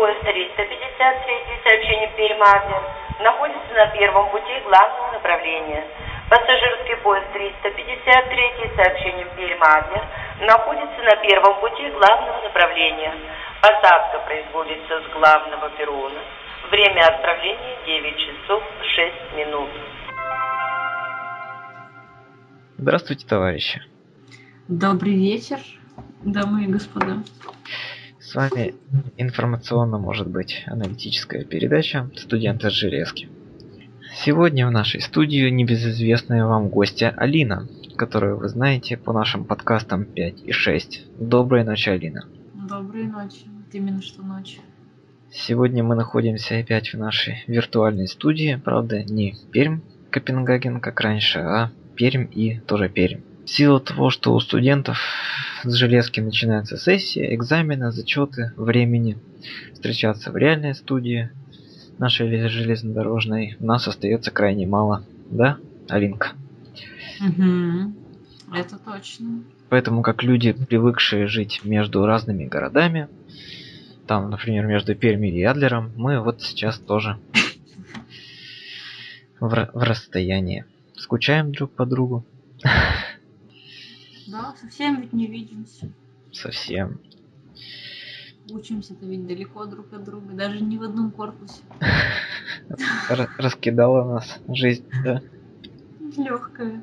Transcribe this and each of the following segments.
поезд 353, сообщение Пермь-Адлер, находится на первом пути главного направления. Пассажирский поезд 353, сообщение Пермь-Адлер, находится на первом пути главного направления. Посадка производится с главного перрона. Время отправления 9 часов 6 минут. Здравствуйте, товарищи. Добрый вечер, дамы и господа. С вами информационно может быть аналитическая передача «Студенты с железки». Сегодня в нашей студии небезызвестная вам гостья Алина, которую вы знаете по нашим подкастам 5 и 6. Доброй ночи, Алина. Доброй ночи. Именно что ночь. Сегодня мы находимся опять в нашей виртуальной студии, правда не Пермь, Копенгаген, как раньше, а Пермь и тоже Пермь. В силу того, что у студентов с железки начинается сессия, экзамены, зачеты, времени встречаться в реальной студии нашей железнодорожной, у нас остается крайне мало. Да, Алинка? Угу. Это точно. Поэтому как люди, привыкшие жить между разными городами, там, например, между Перми и Адлером, мы вот сейчас тоже в, в расстоянии. Скучаем друг по другу. Да, совсем ведь не видимся. Совсем. Учимся-то ведь далеко друг от друга, даже не в одном корпусе. Раскидала нас жизнь, да? Легкая.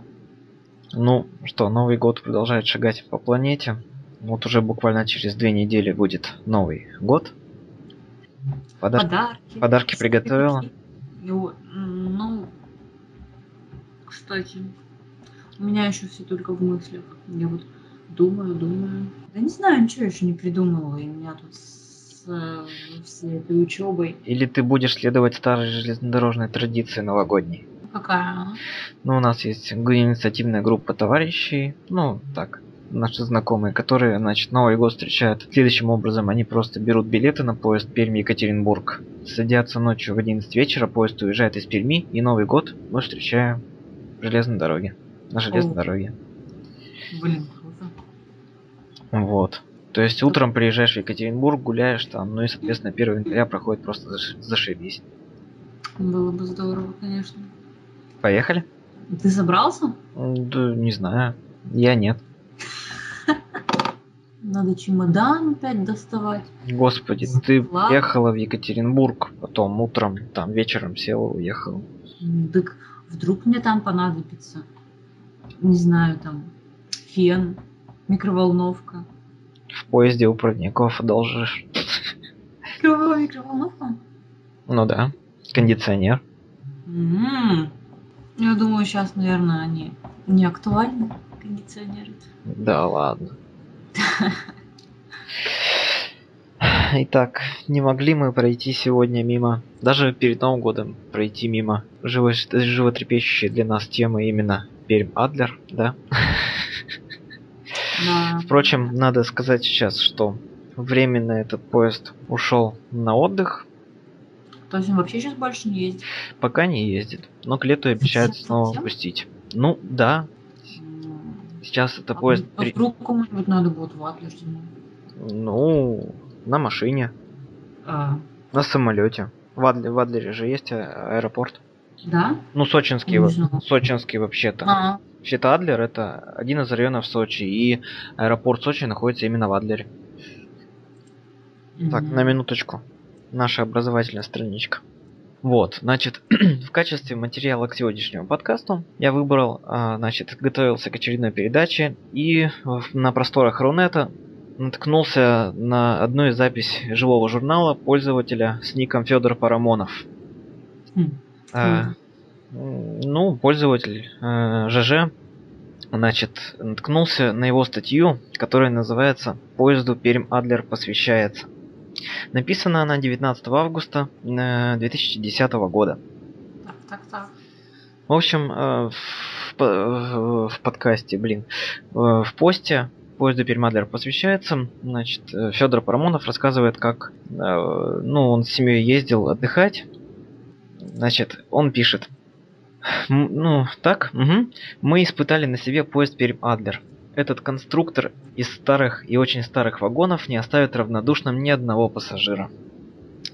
Ну что, Новый год продолжает шагать по планете. Вот уже буквально через две недели будет Новый год. Подар... Подарки. Подарки приготовила? Ну, ну, кстати, у меня еще все только в мыслях. Я вот думаю, думаю. Да не знаю, ничего еще не придумала. И меня тут с э, всей этой учебой. Или ты будешь следовать старой железнодорожной традиции новогодней? Какая? Ну, у нас есть инициативная группа товарищей, ну, так, наши знакомые, которые, значит, Новый год встречают следующим образом. Они просто берут билеты на поезд Перми-Екатеринбург, садятся ночью в 11 вечера, поезд уезжает из Перми, и Новый год мы встречаем в железной дороге. На железной О. дороге. Блин, круто. Вот. То есть утром приезжаешь в Екатеринбург, гуляешь там, ну и, соответственно, 1 января проходит просто зашибись. Было бы здорово, конечно. Поехали? Ты собрался? Да, не знаю. Я нет. Надо чемодан опять доставать. Господи, ты Ладно. ехала в Екатеринбург, потом утром, там вечером села, уехала. Так вдруг мне там понадобится, не знаю, там, фен, микроволновка. В поезде у проводников одолжишь. Микроволновка? Ну да, кондиционер. М-м. Я думаю, сейчас, наверное, они не актуальны, кондиционеры. Да ладно. Итак, не могли мы пройти сегодня мимо, даже перед Новым годом пройти мимо живо, животрепещущей для нас темы именно Перм Адлер, да? Да. Впрочем, надо сказать сейчас, что временно этот поезд ушел на отдых. То есть он вообще сейчас больше не ездит? Пока не ездит, но к лету обещают снова пустить. Ну, да. Сейчас это а поезд... А вдруг кому-нибудь надо будет в Адлер Ну, на машине. А. На самолете. В, Адлере, в Адлере же есть а, аэропорт. Да? Ну, сочинский, сочинский вообще-то. А. Вообще-то Адлер это один из районов Сочи, и аэропорт Сочи находится именно в Адлере. Mm-hmm. Так, на минуточку. Наша образовательная страничка. Вот, значит, в качестве материала к сегодняшнему подкасту я выбрал, а, значит, готовился к очередной передаче и на просторах Рунета наткнулся на одну из записей живого журнала пользователя с ником Федор Парамонов. Mm. А, ну, пользователь э, ЖЖ, значит, наткнулся на его статью, которая называется «Поезду Перм-Адлер посвящается». Написана она 19 августа 2010 э, года. Так, так, так. В общем, э, в, в подкасте, блин, в посте поезду Перемадлер посвящается. Значит, Федор Парамонов рассказывает, как ну, он с семьей ездил отдыхать. Значит, он пишет. Ну, так, угу. Мы испытали на себе поезд Перем-Адлер. Этот конструктор из старых и очень старых вагонов не оставит равнодушным ни одного пассажира.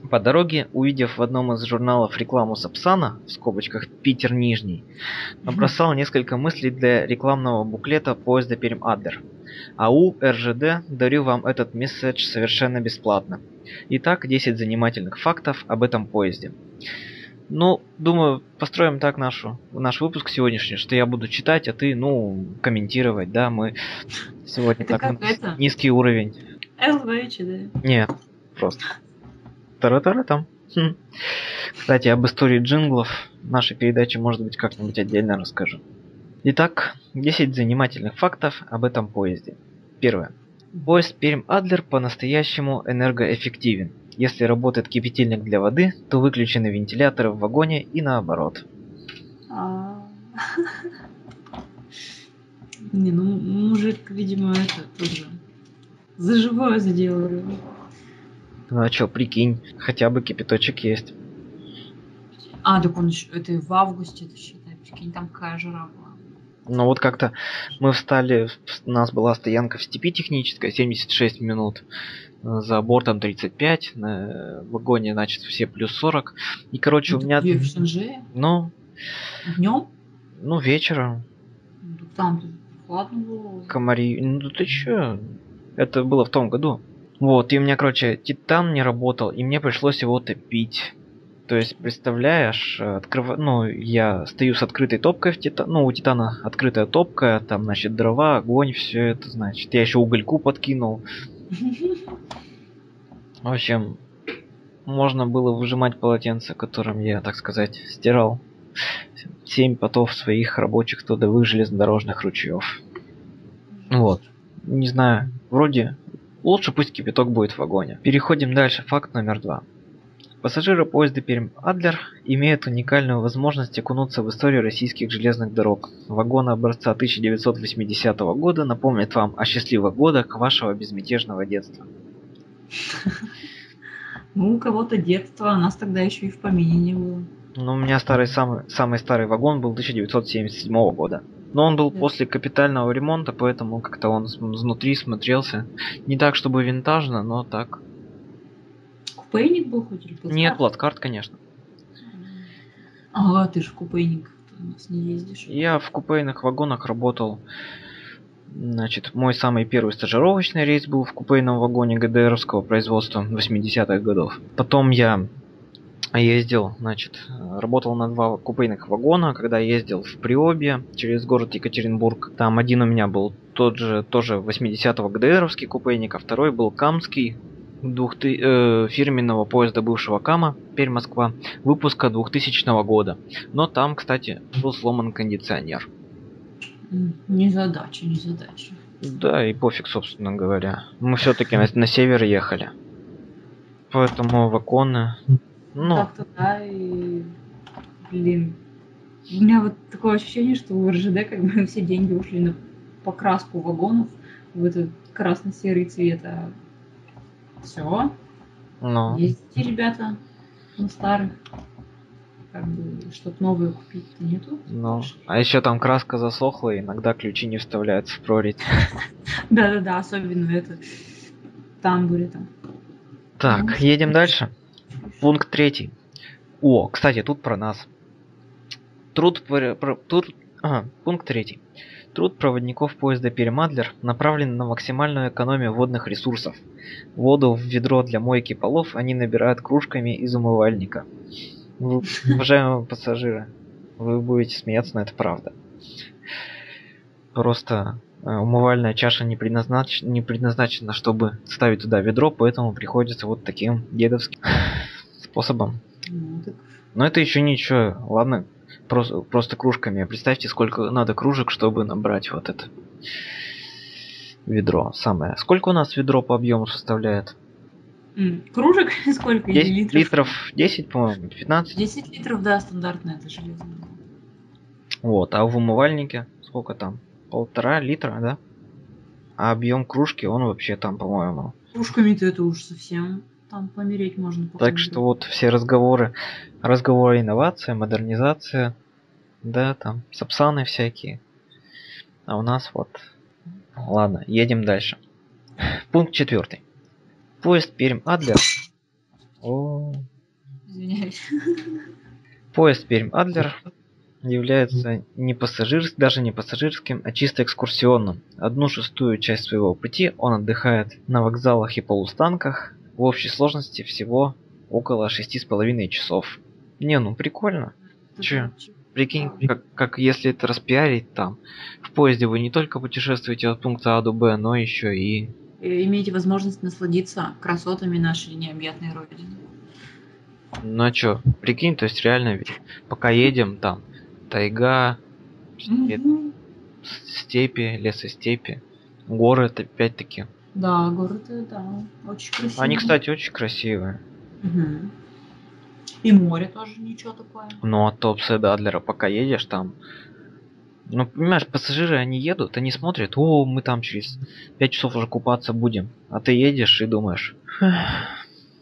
По дороге, увидев в одном из журналов рекламу Сапсана, в скобочках Питер Нижний, набросал несколько мыслей для рекламного буклета поезда Перм-Адлер. АУ РЖД дарю вам этот месседж совершенно бесплатно. Итак, 10 занимательных фактов об этом поезде. Ну, думаю, построим так нашу, наш выпуск сегодняшний, что я буду читать, а ты, ну, комментировать, да, мы сегодня Это так это? низкий уровень. ЛВЧ, да. Нет, просто. тара там. Хм. Кстати, об истории джинглов нашей передаче, может быть, как-нибудь отдельно расскажу. Итак, 10 занимательных фактов об этом поезде. Первое. Поезд Перм-Адлер по-настоящему энергоэффективен. Если работает кипятильник для воды, то выключены вентиляторы в вагоне и наоборот. А. Не, ну мужик, видимо, это тоже за живое заделали. Ну а чё, прикинь, хотя бы кипяточек есть. А, так он это в августе, это считай, прикинь, там какая жара была. Но вот как-то мы встали, у нас была стоянка в степи техническая, 76 минут. э, За бортом 35, на вагоне, значит, все плюс 40. И, короче, у меня... В Шанже? Ну, Днем? ну, вечером. Ну, там прохладно было. Комари... Ну, ты чё? Это было в том году. Вот, и у меня, короче, Титан не работал, и мне пришлось его топить. То есть, представляешь, открыв... ну, я стою с открытой топкой в Титан... Ну, у Титана открытая топка, там, значит, дрова, огонь, все это, значит. Я еще угольку подкинул. В общем, можно было выжимать полотенце, которым я, так сказать, стирал семь потов своих рабочих трудовых железнодорожных ручьев. Вот. Не знаю, вроде лучше пусть кипяток будет в вагоне. Переходим дальше. Факт номер два. Пассажиры поезда Перм-Адлер имеют уникальную возможность окунуться в историю российских железных дорог. Вагоны образца 1980 года напомнят вам о счастливых годах вашего безмятежного детства. Ну, у кого-то детство, а нас тогда еще и в помине не было. Ну, у меня старый самый, самый старый вагон был 1977 года. Но он был Да. после капитального ремонта, поэтому как-то он внутри смотрелся. Не так, чтобы винтажно, но так. Купейник был хоть или плацкарт? Нет, плацкарт, конечно. Ага, ты же в купейник у нас не ездишь. Я в купейных вагонах работал. Значит, мой самый первый стажировочный рейс был в купейном вагоне ГДРовского производства 80-х годов. Потом я ездил, значит, работал на два купейных вагона, когда ездил в Приобье через город Екатеринбург. Там один у меня был тот же, тоже 80-го ГДРовский купейник, а второй был Камский, двух ты- э, фирменного поезда бывшего Кама, теперь Москва, выпуска 2000 года. Но там, кстати, был сломан кондиционер. М, Не задача, не задача. Да, и пофиг, собственно говоря. Мы все-таки на, на север ехали. Поэтому вагоны... Ну, Так-то да, и... Блин. У меня вот такое ощущение, что у РЖД как бы все деньги ушли на покраску вагонов в этот красно-серый цвет, а все. ну, Ездите, ребята, на старых. Как бы, что-то новое купить-то нету. ну. А еще там краска засохла, и иногда ключи не вставляются в прорезь. Да-да-да, особенно это в тамбуре там. Так, Ну, едем дальше. Пункт третий. О, кстати, тут про нас. Труд, пр- пр- труд- ага, пункт третий. Труд проводников поезда Перемадлер направлен на максимальную экономию водных ресурсов. Воду в ведро для мойки полов они набирают кружками из умывальника. Вы- Уважаемые пассажиры, вы будете смеяться, но это правда. Просто э, умывальная чаша не, предназнач- не предназначена, чтобы ставить туда ведро, поэтому приходится вот таким дедовским способом. Ну, Но это еще ничего, ладно, просто, просто кружками. Представьте, сколько надо кружек, чтобы набрать вот это ведро самое. Сколько у нас ведро по объему составляет? Кружек сколько? Или 10 литров? литров, 10, по-моему, 15. 10 литров, да, стандартное это железное. Вот, а в умывальнике сколько там? Полтора литра, да? А объем кружки, он вообще там, по-моему. Кружками-то это уж совсем там помереть можно. пока Так что вот все разговоры, разговоры инновация, модернизация, да, там, сапсаны всякие. А у нас вот. Ладно, едем дальше. Пункт четвертый. Поезд Перм Адлер. О, Извиняюсь. Поезд Пермь-Адлер является не пассажирским, даже не пассажирским, а чисто экскурсионным. Одну шестую часть своего пути он отдыхает на вокзалах и полустанках. В общей сложности всего около шести с половиной часов. Не, ну прикольно. Чё? Прикинь, как, как если это распиарить там. В поезде вы не только путешествуете от пункта А до Б, но еще и... И Имеете возможность насладиться красотами нашей необъятной родины. Ну а чё, прикинь, то есть реально ведь пока едем там, тайга, степи, Мгм. степи, лесостепи, горы это опять-таки. Да, город, э, да, очень красивый. Они, кстати, очень красивые. Мгм. И море тоже ничего такое. Но от Топса до Адлера пока едешь там, ну, понимаешь, пассажиры, они едут, они смотрят, о, мы там через 5 часов уже купаться будем. А ты едешь и думаешь, «Эх,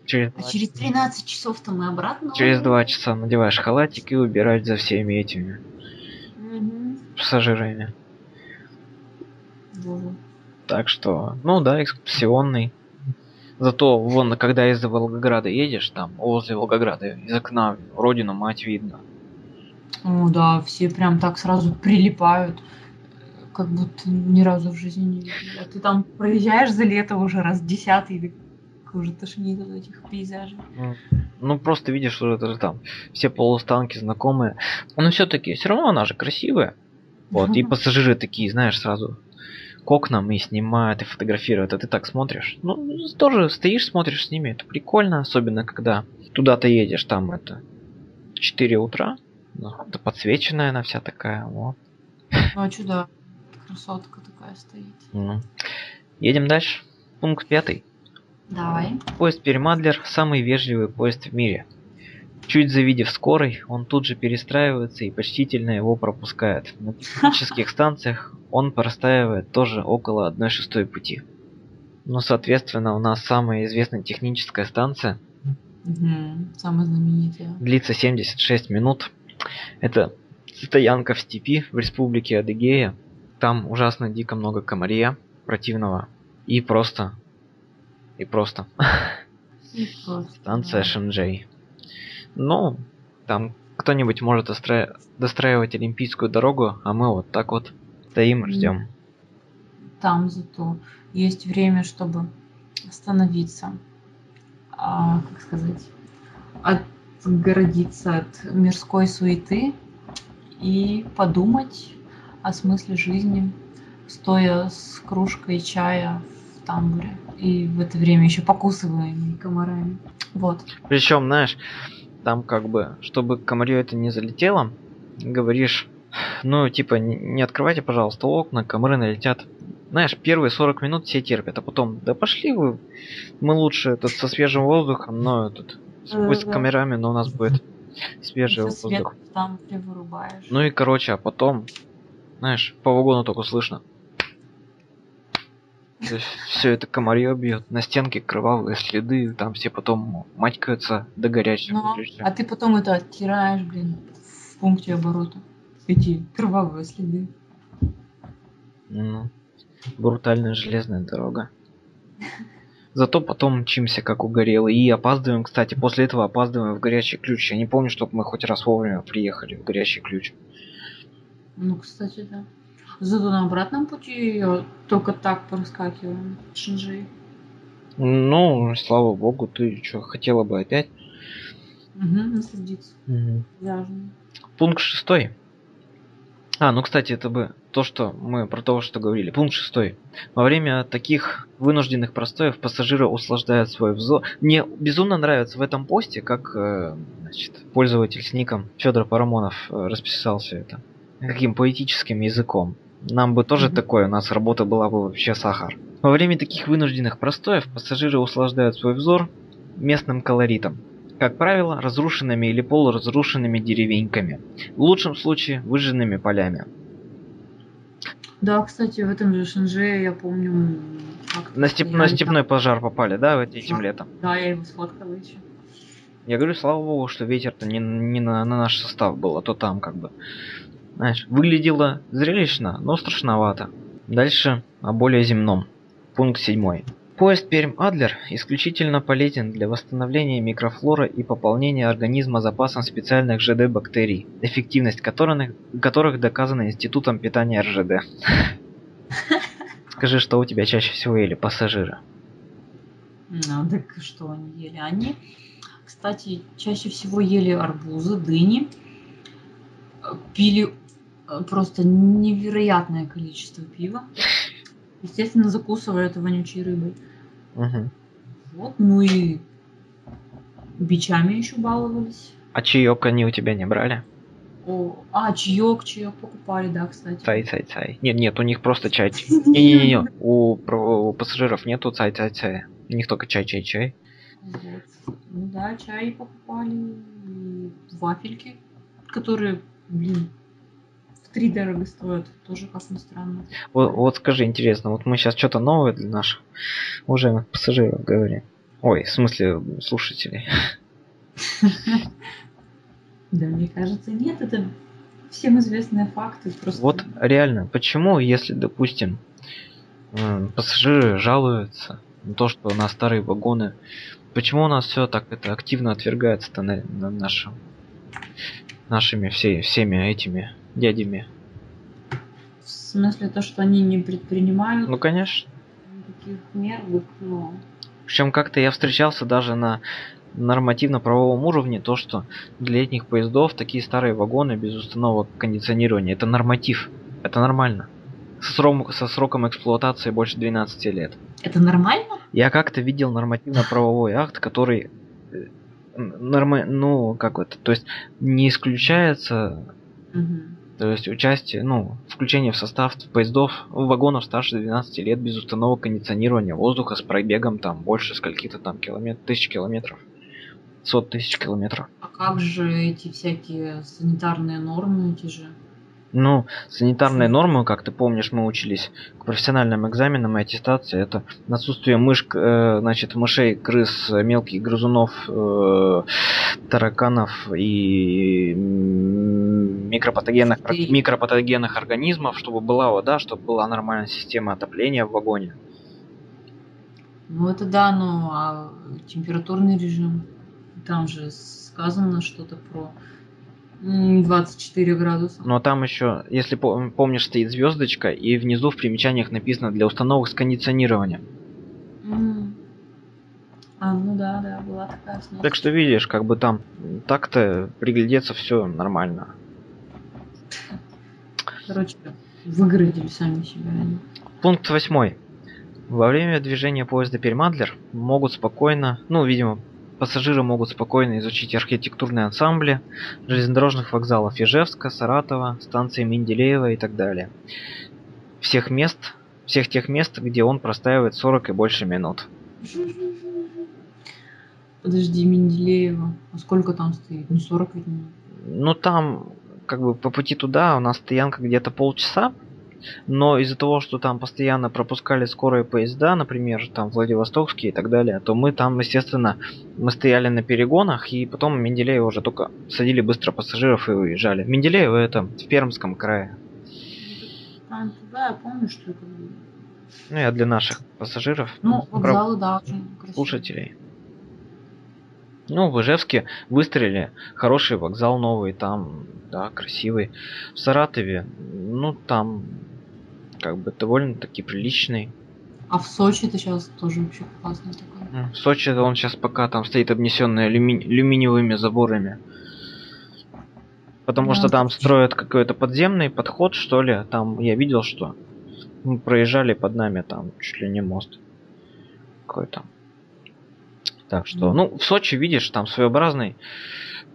через, А через 13 часов-то мы обратно. через 2 часа надеваешь халатик и убираешь за всеми этими Мгм. пассажирами. Боже. Так что, ну да, экскурсионный. Зато, вон, когда из Волгограда едешь, там, возле Волгограда, из окна родину мать видно. О, да, все прям так сразу прилипают, как будто ни разу в жизни не видели. А ты там проезжаешь за лето уже раз десятый, и уже тошнит от этих пейзажей. Ну, просто видишь, что это же там все полустанки знакомые. Но все-таки, все равно она же красивая. Вот, и пассажиры такие, знаешь, сразу к окнам и снимают, и фотографируют, а ты так смотришь. Ну, тоже стоишь, смотришь с ними, это прикольно, особенно когда туда-то едешь, там это 4 утра, ну, это подсвеченная она вся такая, вот. Ну, а чё, да, красотка такая стоит. Ну. Едем дальше. Пункт пятый. Давай. Поезд Перемадлер – самый вежливый поезд в мире. Чуть завидев скорый, он тут же перестраивается и почтительно его пропускает. На технических станциях он простаивает тоже около 1 шестой пути. Ну, соответственно, у нас самая известная техническая станция Мгм. Самая знаменитая. длится 76 минут. Это стоянка в степи в республике Адыгея. Там ужасно дико много комарья противного. И просто... И просто. И просто, Станция да. Ну, там кто-нибудь может остра- достраивать Олимпийскую дорогу, а мы вот так вот стоим и ждем. Там зато есть время, чтобы остановиться. А, как сказать? Отгородиться от мирской суеты и подумать о смысле жизни, стоя с кружкой чая в тамбуре. И в это время еще покусываемый комарами. Вот. Причем, знаешь, там как бы, чтобы комарю это не залетело, говоришь, ну, типа, не открывайте, пожалуйста, окна, комары налетят. Знаешь, первые 40 минут все терпят, а потом, да пошли вы, мы лучше тут со свежим воздухом, но тут с, пусть с камерами, но у нас будет свежий Всё свет воздух. в тамбуре вырубаешь. Ну и короче, а потом, знаешь, по вагону только слышно. Все это комарье бьет, на стенке кровавые следы, там все потом матькаются до горячего. Ну, а ты потом это оттираешь, блин, в пункте оборота. Эти кровавые следы. Ну, брутальная железная дорога. Зато потом мчимся как угорелые и опаздываем, кстати, после этого опаздываем в горячий ключ. Я не помню, чтобы мы хоть раз вовремя приехали в горячий ключ. Ну, кстати, да. Зато на обратном пути я только так проскакиваем. Шинжи. Ну, слава богу, ты что, хотела бы опять? Угу, насладиться. Пляжем. Пункт шестой. А, ну, кстати, это бы то, что мы про то, что говорили. Пункт шестой. Во время таких вынужденных простоев пассажиры услаждают свой взор. Мне безумно нравится в этом посте, как э, значит, пользователь с ником Федор Парамонов э, расписал все это. Каким поэтическим языком. Нам бы тоже такое, у нас работа была бы вообще сахар. Во время таких вынужденных простоев пассажиры услаждают свой взор местным колоритом. Как правило, разрушенными или полуразрушенными деревеньками. В лучшем случае выжженными полями. Да, кстати, в этом же Шинже я помню... На, степ- на там. степной пожар попали, да, вот этим Да. летом? Да, я его сфоткала еще. Я говорю, слава богу, что ветер-то не, не на, на наш состав был, а то там как бы. Знаешь, выглядело зрелищно, но страшновато. Дальше о более земном. Пункт седьмой. Поезд Пермь-Адлер исключительно полезен для восстановления микрофлоры и пополнения организма запасом специальных ЖД-бактерий, эффективность которых, которых доказана Институтом питания РЖД. Скажи, что у тебя чаще всего ели пассажиры? Ну, так что они ели? Они, кстати, чаще всего ели арбузы, дыни, пили просто невероятное количество пива. Естественно, закусывая это вонючей рыбой. Угу. Вот, ну и бичами еще баловались. А чаек они у тебя не брали? О, а, чаек, чаек покупали, да, кстати. Цай, цай, цай. Нет, нет, у них просто чай. Не-не-не, у, у пассажиров нету цай, цай, цай. У них только чай, чай, чай. Вот. Ну да, чай покупали, и вафельки, которые, блин, три дорого стоят, тоже как ни странно. Вот, вот скажи, интересно, вот мы сейчас что-то новое для наших уважаемых пассажиров говорим. Ой, в смысле, слушателей. Да, мне кажется, нет, это всем известные факты. Просто... Вот реально, почему, если, допустим, пассажиры жалуются на то, что на старые вагоны, почему у нас все так это активно отвергается-то на, на нашем, нашими все, всеми этими дядями? В смысле то, что они не предпринимают Ну, конечно. никаких мер, вот, ну, Причем как-то я встречался даже на нормативно-правовом уровне, то, что для летних поездов такие старые вагоны без установок кондиционирования, это норматив, это нормально. Со, срок- со сроком эксплуатации больше 12 лет. это нормально? Я как-то видел нормативно-правовой акт, который э, норма... ну, как это, то есть не исключается, Мгм. то есть участие, ну, включение в состав поездов, вагонов старше 12 лет без установок кондиционирования воздуха с пробегом там больше скольки-то там километров, тысяч километров, сот тысяч километров. А как же эти всякие санитарные нормы, эти же? Ну, санитарные нормы, как ты помнишь, мы учились к профессиональным экзаменам и аттестации. Это отсутствие мышк, э, значит, мышей, крыс, мелких грызунов, э, тараканов и микропатогенных, микропатогенных организмов, чтобы была вода, чтобы была нормальная система отопления в вагоне. Ну это да, ну а температурный режим, там же сказано что-то про 24 градуса. Но там еще, если пом- помнишь, стоит звездочка, и внизу в примечаниях написано для установок с кондиционированием. М. А, ну да, да, была такая сноска. Так что видишь, как бы там так-то приглядеться все нормально. Короче, выгородили сами себя. Пункт восьмой. Во время движения поезда Пермадлер могут спокойно, ну, видимо, пассажиры могут спокойно изучить архитектурные ансамбли железнодорожных вокзалов Ижевска, Саратова, станции Менделеева и так далее. Всех мест, всех тех мест, где он простаивает 40 и больше минут. Подожди, Менделеева. А сколько там стоит? Не 40 ведь. Ну, там, как бы по пути туда у нас стоянка где-то полчаса, но из-за того, что там постоянно пропускали скорые поезда, например, там Владивостокские и так далее, то мы там, естественно, мы стояли на перегонах, и потом в Менделеево уже только садили быстро пассажиров и уезжали. Менделеево это в Пермском крае. А, туда я помню, что это. Ну, я для наших пассажиров, Ну, про- вокзалы, да, очень красивые. слушателей. Ну, в Ижевске выстрелили, хороший вокзал новый, там, да, красивый. В Саратове, ну, там, как бы, довольно-таки приличный. А в Сочи это сейчас тоже вообще классный такой. В Сочи он сейчас пока там стоит обнесенный алюми- алюминиевыми заборами. Потому Да, что там строят какой-то подземный подход, что ли. Там я видел, что мы проезжали под нами там чуть ли не мост какой-то. Так что, ну, в Сочи, видишь, там своеобразный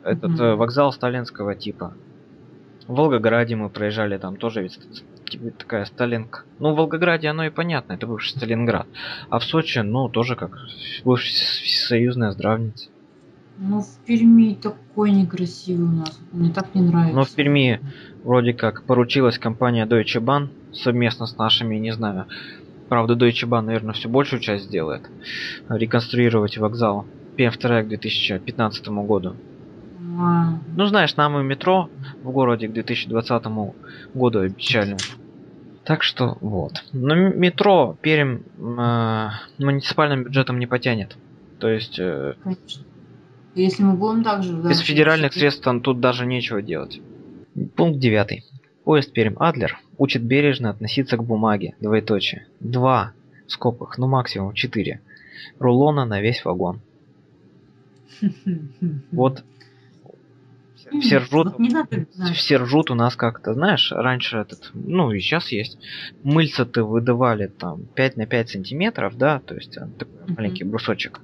этот э, вокзал сталинского типа. В Волгограде мы проезжали, там тоже ведь такая Сталинка. Ну, в Волгограде оно и понятно, это бывший Сталинград. А в Сочи, ну, тоже как бывшая союзная здравница. Ну, в Перми такой некрасивый у нас. Мне так не нравится. Но в Перми вроде как поручилась компания Deutsche Bahn совместно с нашими, не знаю. Правда, Deutsche Bahn, наверное, все большую часть сделает. Реконструировать вокзал. ПМ2 к 2015 году. А, Ну, знаешь, нам и метро в городе к 2020 году обещали. Так что вот. Но метро Пермь э, муниципальным бюджетом не потянет. То есть э. Если мы будем так же... без федеральных средств там тут даже нечего делать. Пункт 9. Поезд Пермь-Адлер учит бережно относиться к бумаге. Двоеточие. Два в скобках, ну максимум 4. Рулона на весь вагон. Вот все ржут, вот не надо, все ржут у нас как-то, знаешь, раньше этот, ну и сейчас есть, мыльца-то выдавали там 5 на 5 сантиметров, да, то есть такой Мгм. маленький брусочек.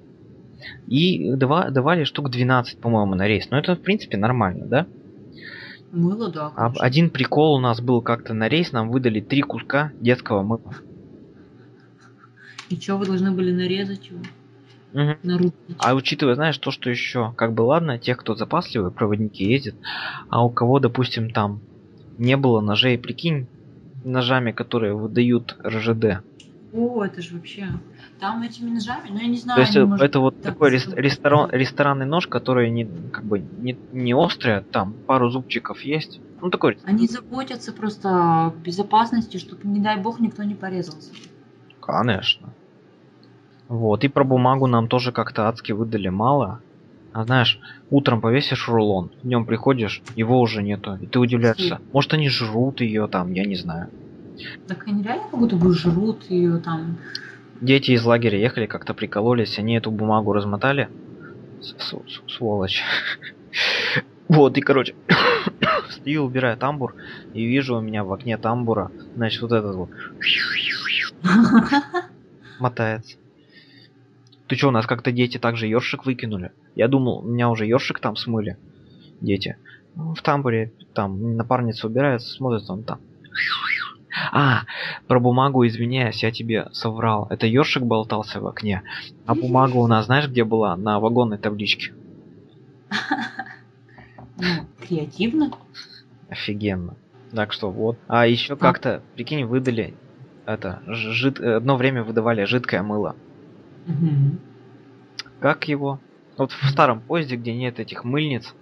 И дава- давали штук 12, по-моему, на рейс. Но это, в принципе, нормально, да? Мыло, да. А конечно. один прикол у нас был как-то на рейс, нам выдали три куска детского мыла. И что вы должны были нарезать его? А учитывая, знаешь, то, что еще, как бы ладно, тех, кто запасливый, проводники ездят, а у кого, допустим, там не было ножей, прикинь, ножами, которые выдают РЖД. О, это же вообще... Там этими ножами, ну я не знаю... То есть э, может, это вот так такой рес- ресторан, ресторанный нож, который не, как бы не, не острый, а там пару зубчиков есть. Ну такой. Они заботятся просто о безопасности, чтобы, не дай бог, никто не порезался. Конечно. Вот, и про бумагу нам тоже как-то адски выдали мало. А знаешь, утром повесишь рулон, днем приходишь, его уже нету. И ты удивляешься. Может они жрут ее там, я не знаю. Так они реально как будто бы жрут ее там. Дети из лагеря ехали, как-то прикололись, они эту бумагу размотали. С- с- с- Сволочь. Вот, и короче, стою, убираю тамбур, и вижу у меня в окне тамбура, значит, вот этот вот мотается. Ты чё, у нас как-то дети также ёршик выкинули? Я думал, у меня уже ёршик там смыли. Дети. Ну, В тамбуре, там, напарница убирается, смотрит, он там. А, про бумагу извиняюсь, я тебе соврал. Это ёршик болтался в окне. А бумага у нас, знаешь, где была? На вагонной табличке. Ну, креативно. Офигенно. Так что вот. А еще как-то, прикинь, выдали это, жид... одно время выдавали жидкое мыло. Мгм. Как его? Вот в старом поезде, где нет этих мыльниц.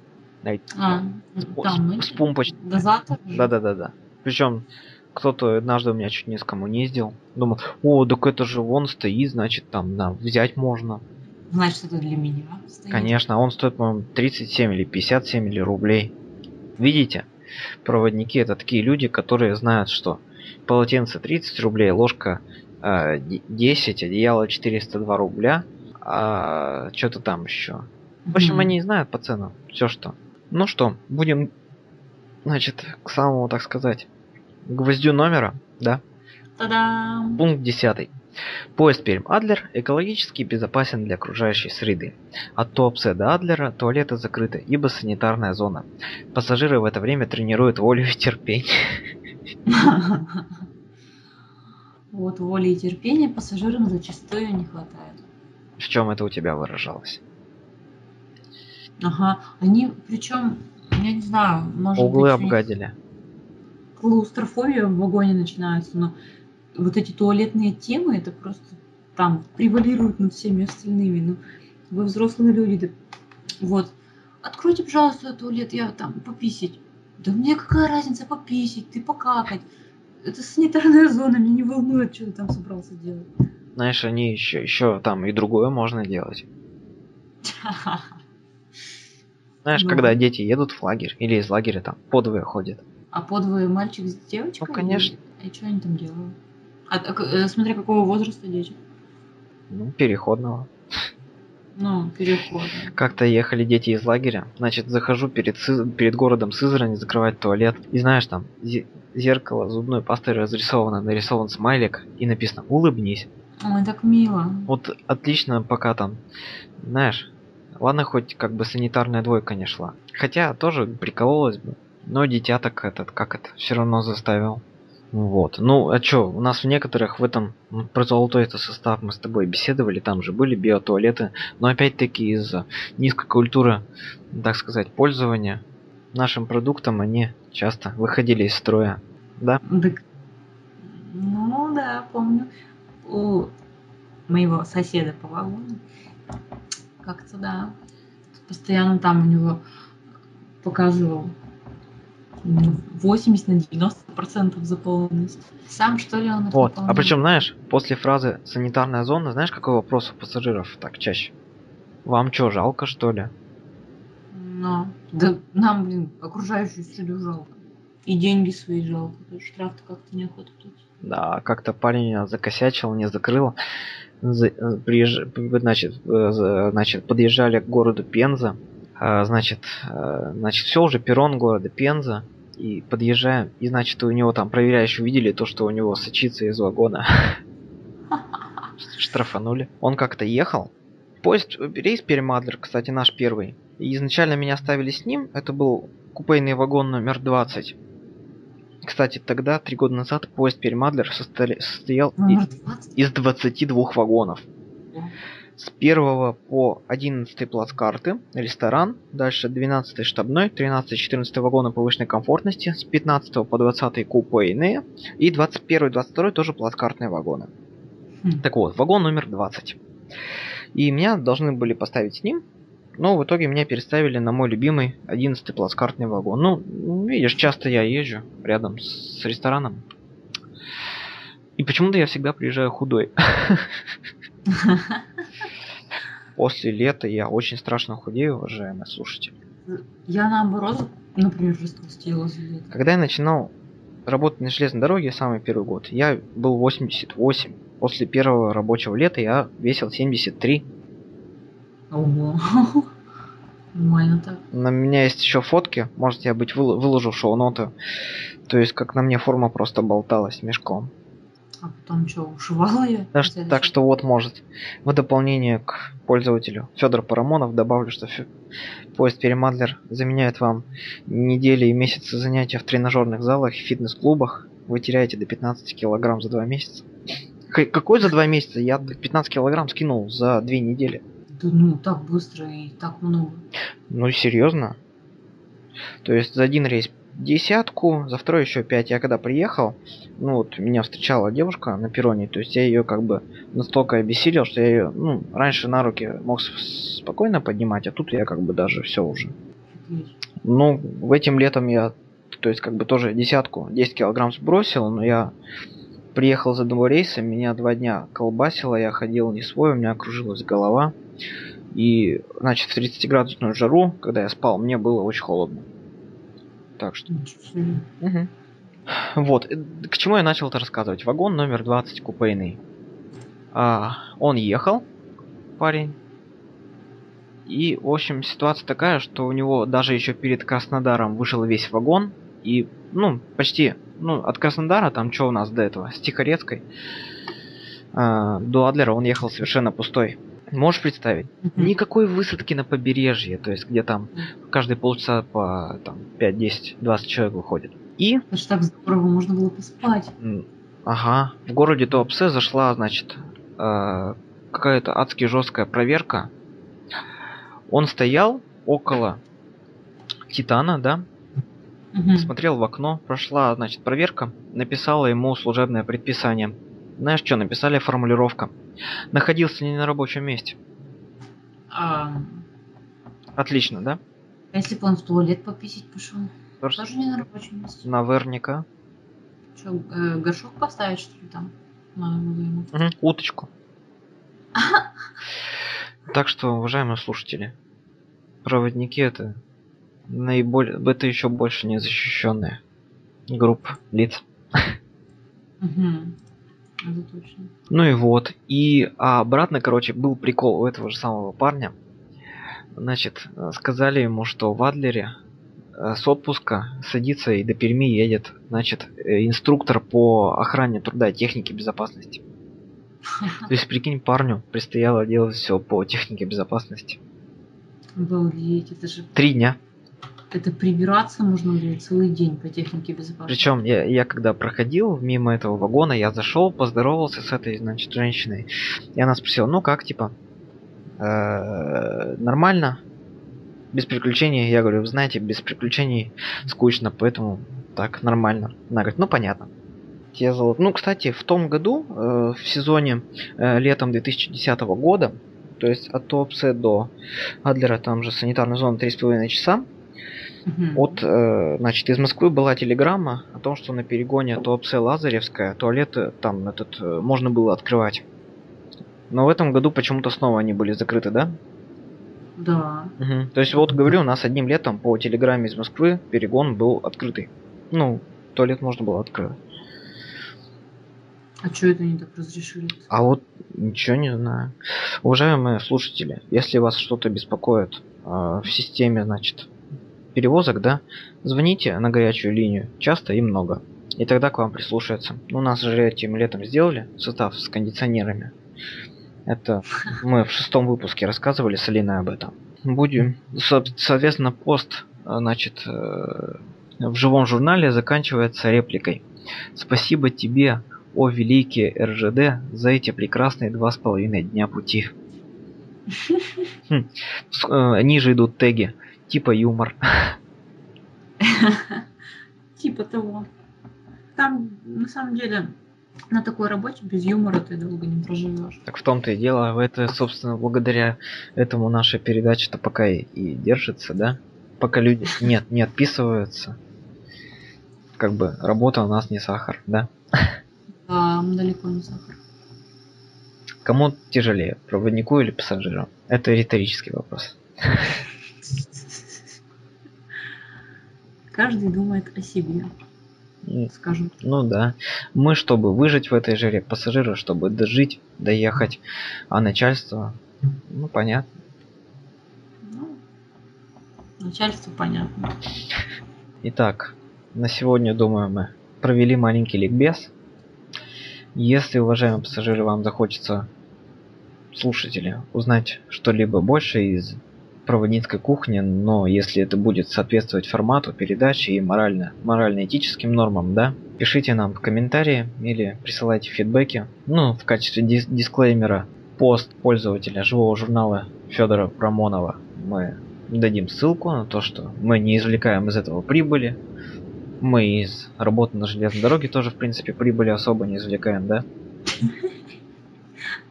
знаете, А, с, пу- там с- эти с помпоч- дозатор. Да-да-да-да. Причем кто-то однажды у меня чуть не скоммуниздил. Думал, о, так это же вон стоит, значит, там, да, взять можно. Значит, это для меня стоит. Конечно, он стоит, по-моему, 37 или 57 или рублей. Видите? Проводники это такие люди, которые знают, что полотенце 30 рублей, ложка 10, одеяло 402 рубля, а что-то там еще. В общем, Мгм. они знают по ценам все что. Ну что, будем, значит, к самому, так сказать, гвоздю номера, да? Та-дам! Пункт 10. Поезд Пермь-Адлер экологически безопасен для окружающей среды. От Туапсе до Адлера туалеты закрыты, ибо санитарная зона. Пассажиры в это время тренируют волю и терпение. Вот воли и терпения пассажирам зачастую не хватает. В чем это у тебя выражалось? Ага. Они, причем, я не знаю, может Углы быть, обгадили. клаустрофобия в вагоне начинается, но вот эти туалетные темы, это просто там превалируют над всеми остальными. Ну, вы взрослые люди, да, вот, откройте, пожалуйста, туалет, я там пописить. Да мне какая разница пописить, ты покакать. Это санитарная зона, меня не волнует, что ты там собрался делать. Знаешь, они еще, еще там и другое можно делать. Знаешь, Ну. когда дети едут в лагерь или из лагеря там подвое ходят. А подвое мальчик с девочкой? Ну, конечно. И, что они там делают? А, а э, смотря какого возраста дети. Ну, переходного. Ну, переход. Как-то ехали дети из лагеря. Значит, захожу перед, Сыз- перед городом Сызрань закрывать туалет. И знаешь, там зе- зеркало зубной пастой разрисовано, нарисован смайлик и написано «Улыбнись». Ой, так мило. Вот отлично, пока там, знаешь, ладно, хоть как бы санитарная двойка не шла. Хотя тоже прикололась бы. Но дитя так этот, как это, все равно заставил. Вот. Ну, а чё, у нас в некоторых в этом, про золотой это состав мы с тобой беседовали, там же были биотуалеты, но опять-таки из-за низкой культуры, так сказать, пользования нашим продуктом они часто выходили из строя. Да? Так, ну да, помню. У моего соседа по вагону. Как-то да. Постоянно там у него показывал 80 на 90 процентов заполненность. Сам что ли он Вот. А причем, знаешь, после фразы санитарная зона, знаешь, какой вопрос у пассажиров так чаще? Вам чё, жалко, что ли? Ну, да нам, блин, окружающую среду жалко. И деньги свои жалко. Штраф-то как-то неохота платить. Да, как-то парень закосячил, не закрыл. За- э, приезж- Значит, э, значит, подъезжали к городу Пенза. А, Значит, э, значит, все уже перрон города Пенза. И подъезжаем, и значит, у него там проверяющие увидели то, что у него сочится из вагона. Штрафанули. Он как-то ехал. Поезд, рейс Перемадлер, кстати, наш первый. И изначально меня ставили с ним. Это был купейный вагон номер 20. Кстати, тогда, три года назад, поезд Перемадлер состоял, состоял и- Номер 20? из 22 вагонов. С 1 по 11 плацкарты, ресторан, дальше 12 штабной, 13-14 вагоны повышенной комфортности, с 15 по 20 купейные и 21-22 тоже плацкартные вагоны. Хм. Так вот, вагон номер 20. И меня должны были поставить с ним, но в итоге меня переставили на мой любимый 11 плацкартный вагон. Ну, видишь, часто я езжу рядом с рестораном. И почему-то я всегда приезжаю худой. После лета я очень страшно худею, уважаемые слушатели. Я наоборот, например, растолстела за лето. Когда я начинал работать на железной дороге самый первый год, я был 88. После первого рабочего лета я весил 73. Ого. Нормально так. На меня есть еще фотки, может я быть выл- выложу шоу-ноты. То есть как на мне форма просто болталась мешком. А потом что, ушивала я? Так, что- так что вот может. В дополнение к пользователю Федор Парамонов добавлю, что фе- поезд Перемадлер заменяет вам недели и месяцы занятия в тренажерных залах и фитнес-клубах. Вы теряете до 15 килограмм за два месяца. К- какой за два месяца? Я 15 килограмм скинул за две недели. Да ну, так быстро и так много. Ну серьезно? То есть за один рейс десятку, за второй еще пять. Я когда приехал, ну вот меня встречала девушка на перроне, то есть я ее как бы настолько обессилил, что я ее, ну, раньше на руки мог спокойно поднимать, а тут я как бы даже все уже. Ну, в этим летом я, то есть как бы тоже десятку, 10 килограмм сбросил, но я приехал за два рейса, меня два дня колбасило, я ходил не свой, у меня кружилась голова. И, значит, в 30-градусную жару, когда я спал, мне было очень холодно. Так что... Вот, э, к чему я начал это рассказывать? Вагон номер 20 купейный. А, он ехал, парень. И, в общем, ситуация такая, что у него даже еще перед Краснодаром вышел весь вагон. И, ну, почти, ну, от Краснодара, там что у нас до этого, с Тихорецкой, а, до Адлера он ехал совершенно пустой. Можешь представить? Мгм. Никакой высадки на побережье, то есть где там каждые полчаса по там, 5, 10, 20 человек выходит. И Это ж так здорово, можно было поспать. Ага. В городе Туапсе зашла, значит, э, какая-то адски жесткая проверка. Он стоял около Титана, да, Мгм. смотрел в окно, прошла, значит, проверка, написала ему служебное предписание. Знаешь что, написали формулировка. Находился не на рабочем месте. А Отлично, да? если бы он в туалет пописить пошел? Просто Тоже не на рабочем месте. Наверняка. Что, э, горшок поставить, что ли, там? Надо было ему. Мгм, Уточку. Так что, уважаемые слушатели, проводники это наиболее, это еще больше незащищенная группа лиц. Мгм. Это точно. Ну и вот. И а обратно, короче, был прикол у этого же самого парня. Значит, сказали ему, что в Адлере э, с отпуска садится и до Перми едет, значит, э, инструктор по охране труда и технике безопасности. То есть, прикинь, парню предстояло делать все по технике безопасности. Обалдеть, это же... Три дня. Это прибираться можно будет целый день по технике безопасности. Причем я, я когда проходил мимо этого вагона, я зашел, поздоровался с этой, значит, женщиной. И она спросила, ну как, типа, «Э, нормально? Без приключений? Я говорю, знаете, без приключений скучно, поэтому так, нормально. Она говорит, ну понятно. Я зовут. Ну, кстати, в том году, э, в сезоне э, летом 2010 года, то есть от Туапсе до Адлера, там же санитарная зона 3,5 часа, Мгм. Вот, э, значит, из Москвы была телеграмма о том, что на перегоне Туапсе Лазаревская туалеты там этот э, можно было открывать. Но в этом году почему-то снова они были закрыты, да? Да. Мгм. То есть вот говорю, у нас одним летом по телеграмме из Москвы перегон был открытый. Ну, туалет можно было открыть. А что это они так разрешили? А вот ничего не знаю. Уважаемые слушатели, если вас что-то беспокоит э, в системе, значит, перевозок, да, звоните на горячую линию, часто и много. И тогда к вам прислушаются. У нас же этим летом сделали состав с кондиционерами. Это мы в шестом выпуске рассказывали с Алиной об этом. Будем, со- соответственно, пост, э, значит, э, в живом журнале заканчивается репликой. Спасибо тебе, о великий РЖД, за эти прекрасные два с половиной дня пути. Хм. Э, Ниже идут теги, типа юмор. Типа того. Там, на самом деле, на такой работе без юмора ты долго не проживешь. Так в том-то и дело, это, собственно, благодаря этому наша передача-то пока и, и держится, да? Пока люди нет, не отписываются. Как бы работа у нас не сахар, да? А далеко не сахар. Кому тяжелее, проводнику или пассажиру? Это риторический вопрос. Каждый думает о себе, скажем. Ну да. Мы, чтобы выжить в этой жаре, пассажиры, чтобы дожить, доехать, а начальство, ну понятно. Ну, начальству понятно. Итак, на сегодня, думаю, мы провели маленький ликбез. Если, уважаемые пассажиры, вам захочется, слушатели, узнать что-либо больше из проводницкой кухни, но если это будет соответствовать формату передачи и морально, морально-этическим нормам, да, пишите нам комментарии или присылайте фидбэки. Ну, в качестве дис- дисклеймера пост пользователя живого журнала Федора Промонова мы дадим ссылку на то, что мы не извлекаем из этого прибыли. Мы из работы на железной дороге тоже, в принципе, прибыли особо не извлекаем, да?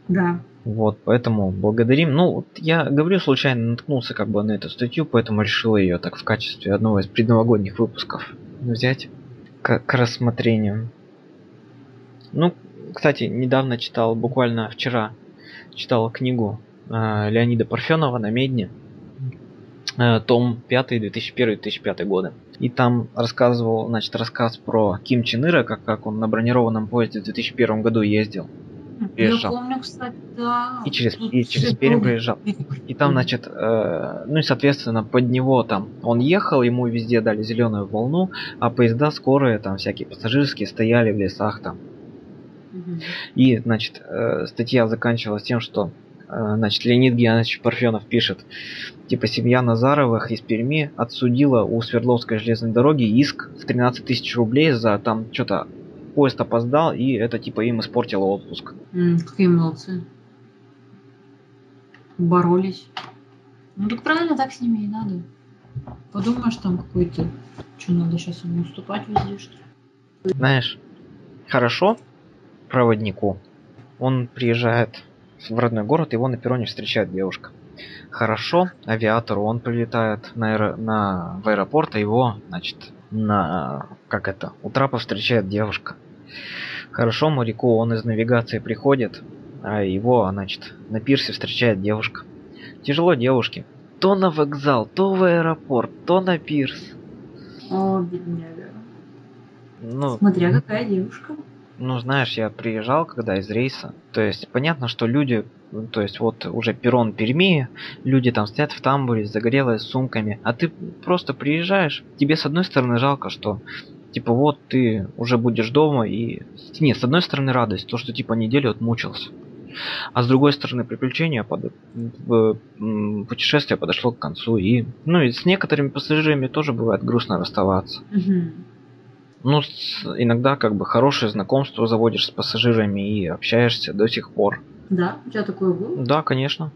Да. Вот, поэтому благодарим. Ну, вот я говорю, случайно наткнулся как бы на эту статью, поэтому решил ее так в качестве одного из предновогодних выпусков взять к, к рассмотрению. Ну, кстати, недавно читал, буквально вчера читал книгу э, Леонида Парфенова на Медне, э, том 5, 2001-2005 годы. И там рассказывал, значит, рассказ про Ким Чен Ира, как, как он на бронированном поезде в 2001 году ездил. Приезжал. Я помню, кстати, да. И через, Тут и через Пермь видно. И там, значит, э, ну и, соответственно, под него там он ехал, ему везде дали зеленую волну, а поезда скорые, там всякие пассажирские, стояли в лесах там. Мгм. И, значит, э, статья заканчивалась тем, что, э, значит, Леонид Геннадьевич Парфенов пишет, типа, семья Назаровых из Перми отсудила у Свердловской железной дороги иск в 13 тысяч рублей за там что-то поезд опоздал, и это типа им испортило отпуск. М, Какие молодцы. Боролись. Ну так правильно, так с ними и надо. Подумаешь, там какой-то... Что, надо сейчас ему уступать везде, что ли? Знаешь, хорошо проводнику. Он приезжает в родной город, его на перроне встречает девушка. Хорошо авиатору, он прилетает на, аэро- на, в аэропорт, а его, значит, на, как это, у трапа встречает девушка. Хорошо моряку, он из навигации приходит, а его, значит, на пирсе встречает девушка. Тяжело девушке. То на вокзал, то в аэропорт, то на пирс. О, бедняга. Ну, Смотря какая девушка. Ну, знаешь, я приезжал, когда из рейса. То есть, понятно, что люди, то есть, вот уже перрон Перми, люди там стоят в тамбуре, загорелые с сумками, а ты просто приезжаешь, тебе с одной стороны жалко, что типа вот ты уже будешь дома и... Нет, с одной стороны радость, то, что типа неделю отмучился. А с другой стороны приключение, под... путешествие подошло к концу и... Ну и с некоторыми пассажирами тоже бывает грустно расставаться. Мгм. Ну, с- иногда как бы хорошее знакомство заводишь с пассажирами и общаешься до сих пор. Да, у тебя такое было? Да, конечно.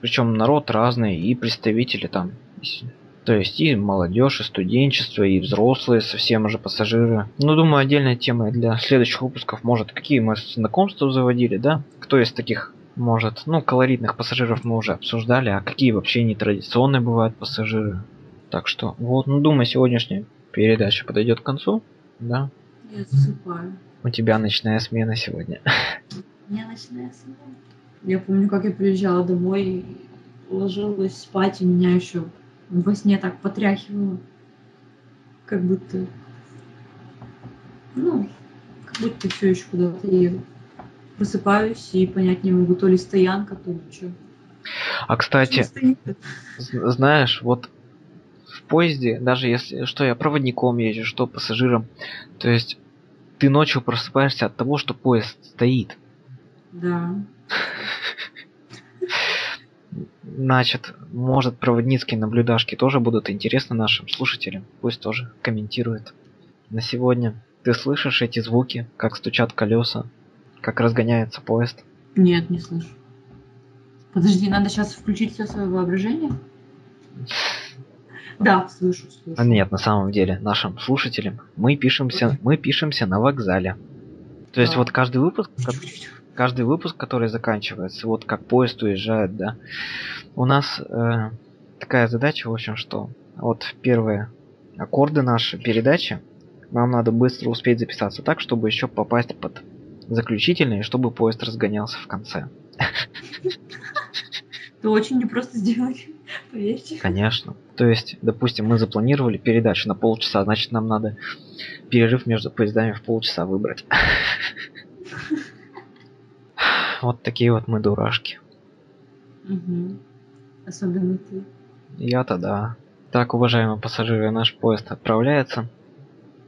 Причем народ разный, и представители там. То есть и молодежь, и студенчество, и взрослые совсем уже пассажиры. Ну, думаю, отдельная тема для следующих выпусков. Может, какие мы знакомства заводили, да? Кто из таких может, ну, колоритных пассажиров мы уже обсуждали, а какие вообще нетрадиционные бывают пассажиры. Так что, вот, ну, думаю, сегодняшняя передача подойдет к концу, да? Я засыпаю. У тебя ночная смена сегодня. У меня ночная смена. Я помню, как я приезжала домой и ложилась спать, и меня еще во сне так потряхивало. Как будто... Ну, как будто все еще куда-то еду. Просыпаюсь и понять не могу, то ли стоянка, то ли что. А кстати, знаешь, вот в поезде, даже если что я проводником езжу, что пассажиром, то есть ты ночью просыпаешься от того, что поезд стоит. Да. Значит, может, проводницкие наблюдашки тоже будут интересны нашим слушателям. Пусть тоже комментируют. На сегодня ты слышишь эти звуки, как стучат колеса, как разгоняется поезд? Нет, не слышу. Подожди, надо сейчас включить все свое воображение? Да, слышу, слышу. А Нет, на самом деле, нашим слушателям мы пишемся, мы пишемся на вокзале. То есть вот каждый выпуск, каждый выпуск, который заканчивается, вот как поезд уезжает, да, у нас э, такая задача, в общем, что вот первые аккорды нашей передачи нам надо быстро успеть записаться так, чтобы еще попасть под заключительный, чтобы поезд разгонялся в конце. Это очень непросто сделать, поверьте. Конечно. То есть, допустим, мы запланировали передачу на полчаса, значит, нам надо перерыв между поездами в полчаса выбрать. Вот такие вот мы дурашки. Мгм. Особенно ты. Я-то да. Так, уважаемые пассажиры, наш поезд отправляется.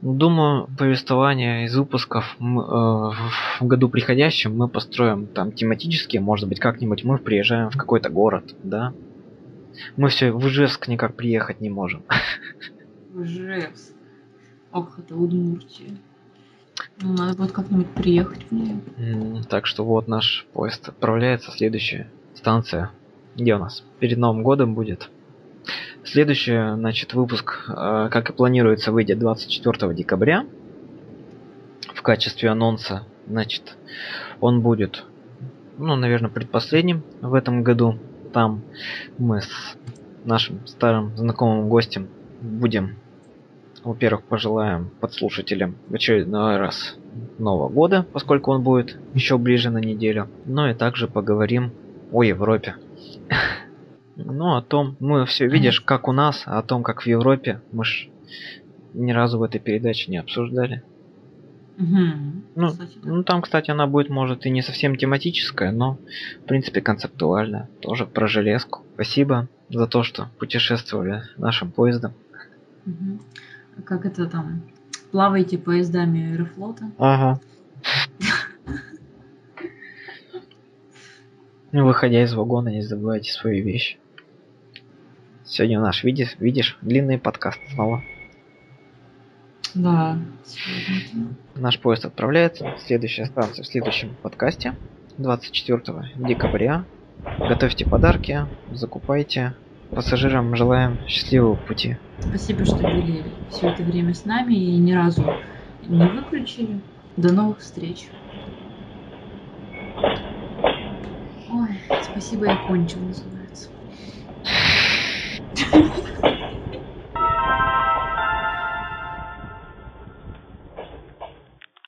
Думаю, повествование из выпусков э, в году приходящем мы построим там тематические, может быть, как-нибудь мы приезжаем в какой-то город, да? Мы все в Ижевск никак приехать не можем. В Ижевск. Ох, это Удмуртия. Ну, надо будет как-нибудь приехать в нее. Так что вот наш поезд отправляется. Следующая станция. Где у нас? Перед Новым годом будет. Следующий, значит, выпуск, э, как и планируется, выйдет 24 декабря. В качестве анонса, значит, он будет, ну, наверное, предпоследним в этом году. Там мы с нашим старым знакомым гостем будем, во-первых, пожелаем подслушателям в очередной раз Нового года, поскольку он будет еще ближе на неделю. Ну и также поговорим о Европе. Ну, о том, мы все видишь, как у нас, а о том, как в Европе, мы ж ни разу в этой передаче не обсуждали. Ну, Кстати, да. ну, там, кстати, она будет, может, и не совсем тематическая, но, в принципе, концептуальная. Тоже про железку. Спасибо за то, что путешествовали нашим поездом. Мгм. Как это там? Плавайте поездами Аэрофлота. Ага. Ну, выходя из вагона, не забывайте свои вещи. Сегодня наш, видишь, видишь, длинный подкаст снова. Да. Наш поезд отправляется. Следующая станция в следующем подкасте. 24 декабря. Готовьте подарки, закупайте. Пассажирам желаем счастливого пути. Спасибо, что были все это время с нами и ни разу не выключили. До новых встреч. Ой, спасибо, я кончил, называется.